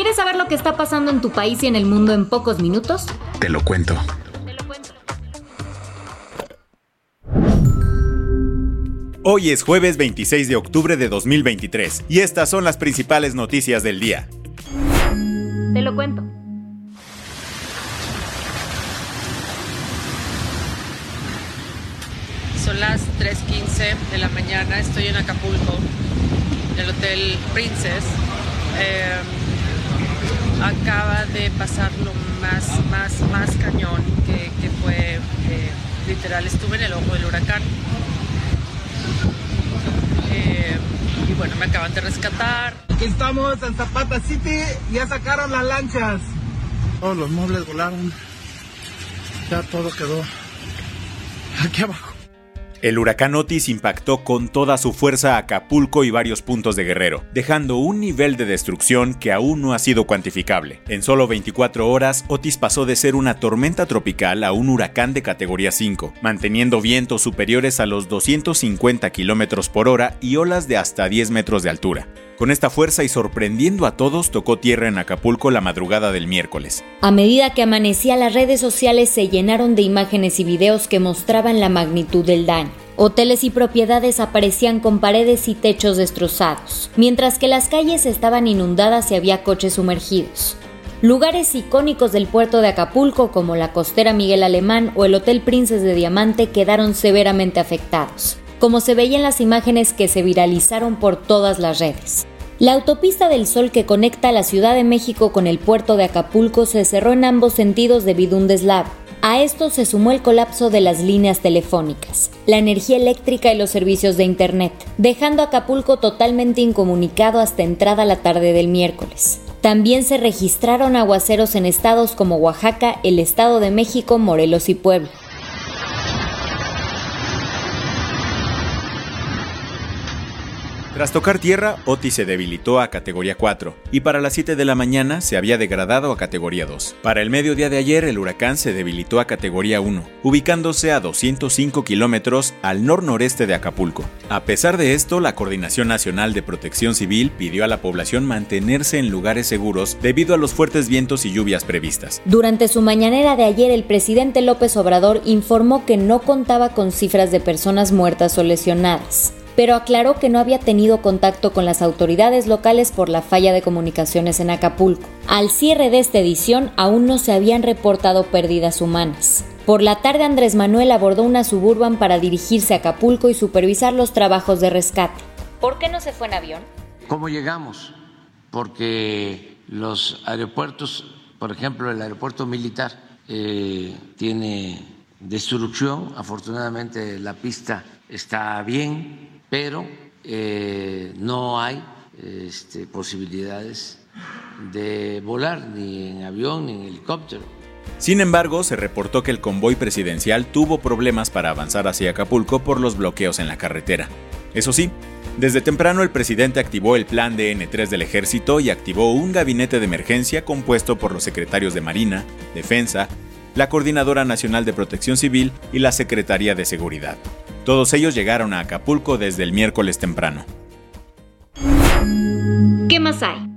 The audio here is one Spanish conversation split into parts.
¿Quieres saber lo que está pasando en tu país y en el mundo en pocos minutos? Te lo cuento. Te lo cuento. Hoy es jueves 26 de octubre de 2023 y estas son las principales noticias del día. Te lo cuento. Son las 3.15 de la mañana, estoy en Acapulco, en el Hotel Princess. Eh, acaba de pasar lo más, más, más cañón que, que fue eh, literal, estuve en el ojo del huracán. Eh, y bueno, me acaban de rescatar. Aquí estamos en Zapata City, ya sacaron las lanchas. Todos los muebles volaron. Ya todo quedó aquí abajo. El huracán Otis impactó con toda su fuerza a Acapulco y varios puntos de Guerrero, dejando un nivel de destrucción que aún no ha sido cuantificable. En solo 24 horas, Otis pasó de ser una tormenta tropical a un huracán de categoría 5, manteniendo vientos superiores a los 250 km por hora y olas de hasta 10 metros de altura. Con esta fuerza y sorprendiendo a todos, tocó tierra en Acapulco la madrugada del miércoles. A medida que amanecía, las redes sociales se llenaron de imágenes y videos que mostraban la magnitud del daño. Hoteles y propiedades aparecían con paredes y techos destrozados, mientras que las calles estaban inundadas y había coches sumergidos. Lugares icónicos del puerto de Acapulco como la costera Miguel Alemán o el Hotel Princes de Diamante quedaron severamente afectados, como se veía en las imágenes que se viralizaron por todas las redes. La autopista del Sol que conecta la Ciudad de México con el puerto de Acapulco se cerró en ambos sentidos debido a un deslave. A esto se sumó el colapso de las líneas telefónicas, la energía eléctrica y los servicios de Internet, dejando Acapulco totalmente incomunicado hasta entrada la tarde del miércoles. También se registraron aguaceros en estados como Oaxaca, el Estado de México, Morelos y Puebla. Tras tocar tierra, Otis se debilitó a categoría 4 y para las 7 de la mañana se había degradado a categoría 2. Para el mediodía de ayer, el huracán se debilitó a categoría 1, ubicándose a 205 kilómetros al nor-noreste de Acapulco. A pesar de esto, la Coordinación Nacional de Protección Civil pidió a la población mantenerse en lugares seguros debido a los fuertes vientos y lluvias previstas. Durante su mañanera de ayer, el presidente López Obrador informó que no contaba con cifras de personas muertas o lesionadas pero aclaró que no había tenido contacto con las autoridades locales por la falla de comunicaciones en Acapulco. Al cierre de esta edición aún no se habían reportado pérdidas humanas. Por la tarde Andrés Manuel abordó una suburban para dirigirse a Acapulco y supervisar los trabajos de rescate. ¿Por qué no se fue en avión? ¿Cómo llegamos? Porque los aeropuertos, por ejemplo, el aeropuerto militar eh, tiene destrucción, afortunadamente la pista está bien, pero eh, no hay este, posibilidades de volar ni en avión ni en helicóptero. Sin embargo, se reportó que el convoy presidencial tuvo problemas para avanzar hacia Acapulco por los bloqueos en la carretera. Eso sí, desde temprano el presidente activó el plan DN3 del ejército y activó un gabinete de emergencia compuesto por los secretarios de Marina, Defensa, la Coordinadora Nacional de Protección Civil y la Secretaría de Seguridad. Todos ellos llegaron a Acapulco desde el miércoles temprano. ¿Qué más hay?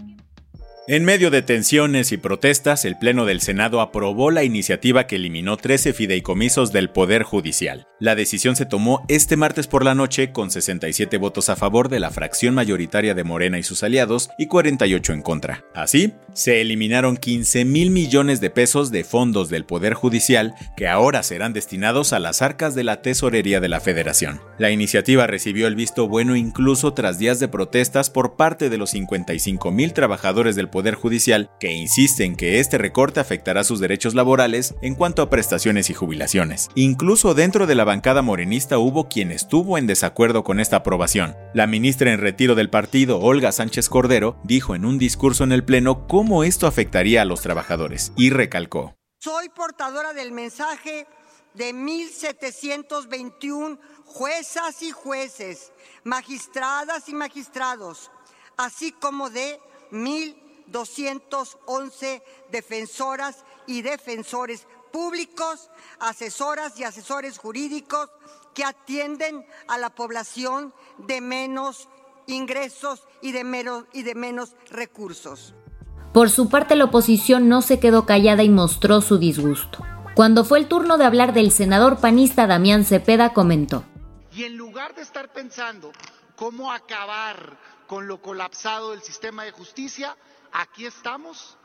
En medio de tensiones y protestas, el Pleno del Senado aprobó la iniciativa que eliminó 13 fideicomisos del Poder Judicial. La decisión se tomó este martes por la noche con 67 votos a favor de la fracción mayoritaria de Morena y sus aliados y 48 en contra. Así, se eliminaron 15 mil millones de pesos de fondos del Poder Judicial que ahora serán destinados a las arcas de la Tesorería de la Federación. La iniciativa recibió el visto bueno incluso tras días de protestas por parte de los 55 mil trabajadores del Poder Judicial, que insiste en que este recorte afectará sus derechos laborales en cuanto a prestaciones y jubilaciones. Incluso dentro de la bancada morenista hubo quien estuvo en desacuerdo con esta aprobación. La ministra en retiro del partido, Olga Sánchez Cordero, dijo en un discurso en el Pleno cómo esto afectaría a los trabajadores y recalcó. Soy portadora del mensaje de 1721 juezas y jueces, magistradas y magistrados, así como de 1.211 defensoras y defensores públicos, asesoras y asesores jurídicos que atienden a la población de menos ingresos y de menos, y de menos recursos. Por su parte, la oposición no se quedó callada y mostró su disgusto. Cuando fue el turno de hablar del senador panista Damián Cepeda, comentó. Y en lugar de estar pensando cómo acabar con lo colapsado del sistema de justicia, aquí estamos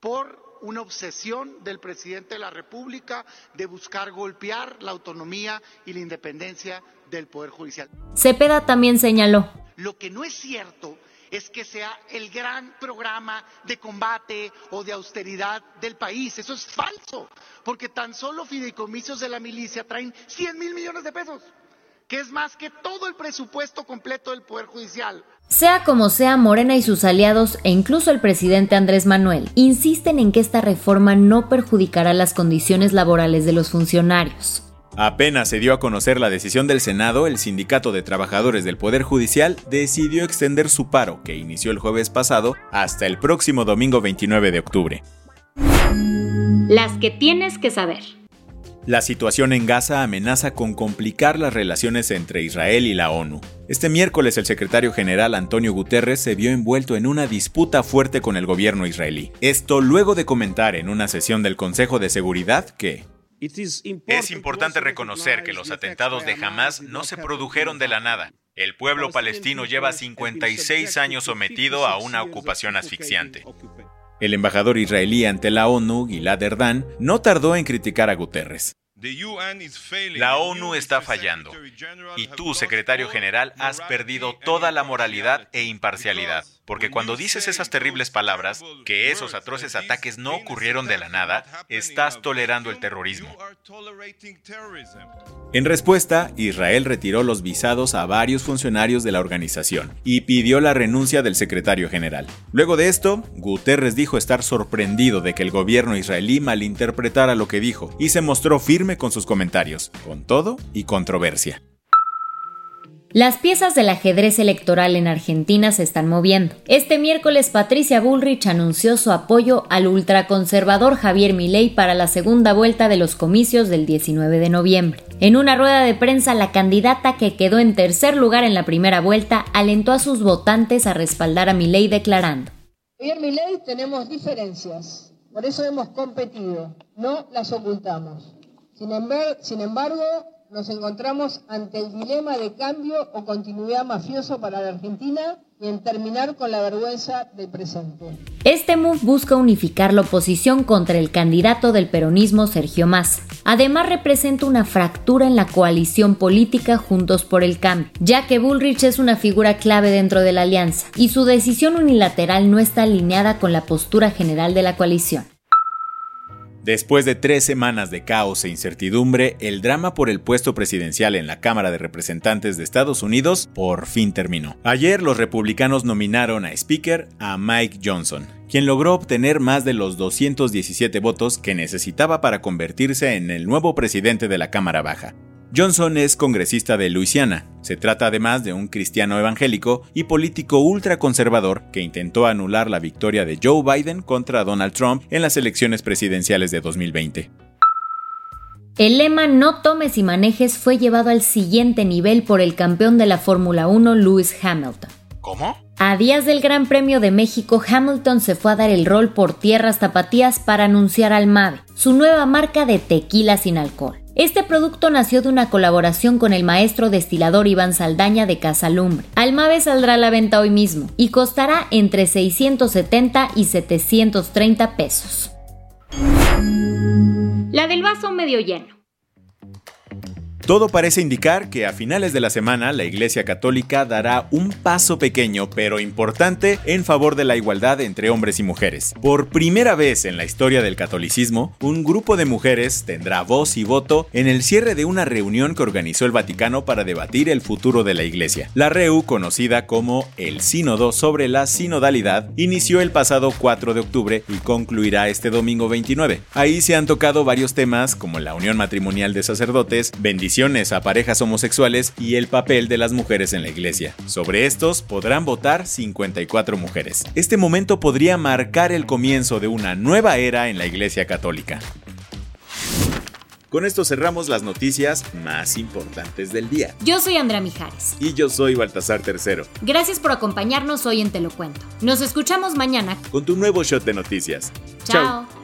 por una obsesión del presidente de la República de buscar golpear la autonomía y la independencia del Poder Judicial. Cepeda también señaló. Lo que no es cierto es que sea el gran programa de combate o de austeridad del país. Eso es falso, porque tan solo fideicomisos de la milicia traen 100 mil millones de pesos que es más que todo el presupuesto completo del Poder Judicial. Sea como sea, Morena y sus aliados, e incluso el presidente Andrés Manuel, insisten en que esta reforma no perjudicará las condiciones laborales de los funcionarios. Apenas se dio a conocer la decisión del Senado, el Sindicato de Trabajadores del Poder Judicial decidió extender su paro, que inició el jueves pasado, hasta el próximo domingo 29 de octubre. Las que tienes que saber. La situación en Gaza amenaza con complicar las relaciones entre Israel y la ONU. Este miércoles el secretario general Antonio Guterres se vio envuelto en una disputa fuerte con el gobierno israelí. Esto luego de comentar en una sesión del Consejo de Seguridad que es importante reconocer que los atentados de Hamas no se produjeron de la nada. El pueblo palestino lleva 56 años sometido a una ocupación asfixiante. El embajador israelí ante la ONU, Gilad Erdan, no tardó en criticar a Guterres. La ONU está fallando y tú, secretario general, has perdido toda la moralidad e imparcialidad. Porque cuando dices esas terribles palabras, que esos atroces ataques no ocurrieron de la nada, estás tolerando el terrorismo. En respuesta, Israel retiró los visados a varios funcionarios de la organización y pidió la renuncia del secretario general. Luego de esto, Guterres dijo estar sorprendido de que el gobierno israelí malinterpretara lo que dijo y se mostró firme con sus comentarios, con todo y controversia. Las piezas del ajedrez electoral en Argentina se están moviendo. Este miércoles Patricia Bullrich anunció su apoyo al ultraconservador Javier Milei para la segunda vuelta de los comicios del 19 de noviembre. En una rueda de prensa, la candidata que quedó en tercer lugar en la primera vuelta alentó a sus votantes a respaldar a Milei declarando: Javier Milei tenemos diferencias, por eso hemos competido, no las ocultamos. Sin, sin embargo, nos encontramos ante el dilema de cambio o continuidad mafioso para la Argentina y en terminar con la vergüenza del presente. Este move busca unificar la oposición contra el candidato del peronismo Sergio Massa. Además representa una fractura en la coalición política Juntos por el Cambio, ya que Bullrich es una figura clave dentro de la alianza y su decisión unilateral no está alineada con la postura general de la coalición. Después de tres semanas de caos e incertidumbre, el drama por el puesto presidencial en la Cámara de Representantes de Estados Unidos por fin terminó. Ayer los republicanos nominaron a Speaker a Mike Johnson, quien logró obtener más de los 217 votos que necesitaba para convertirse en el nuevo presidente de la Cámara Baja. Johnson es congresista de Luisiana. Se trata además de un cristiano evangélico y político ultraconservador que intentó anular la victoria de Joe Biden contra Donald Trump en las elecciones presidenciales de 2020. El lema No tomes y manejes fue llevado al siguiente nivel por el campeón de la Fórmula 1, Lewis Hamilton. ¿Cómo? A días del Gran Premio de México, Hamilton se fue a dar el rol por tierras tapatías para anunciar al MAVE, su nueva marca de tequila sin alcohol. Este producto nació de una colaboración con el maestro destilador Iván Saldaña de Casa Lumbre. Almave saldrá a la venta hoy mismo y costará entre 670 y 730 pesos. La del vaso medio lleno. Todo parece indicar que a finales de la semana la Iglesia Católica dará un paso pequeño pero importante en favor de la igualdad entre hombres y mujeres. Por primera vez en la historia del catolicismo, un grupo de mujeres tendrá voz y voto en el cierre de una reunión que organizó el Vaticano para debatir el futuro de la Iglesia. La REU, conocida como el Sínodo sobre la Sinodalidad, inició el pasado 4 de octubre y concluirá este domingo 29. Ahí se han tocado varios temas como la unión matrimonial de sacerdotes, bendición a parejas homosexuales y el papel de las mujeres en la iglesia. Sobre estos podrán votar 54 mujeres. Este momento podría marcar el comienzo de una nueva era en la iglesia católica. Con esto cerramos las noticias más importantes del día. Yo soy Andrea Mijares. Y yo soy Baltasar Tercero. Gracias por acompañarnos hoy en Te lo Cuento. Nos escuchamos mañana con tu nuevo shot de noticias. Chao.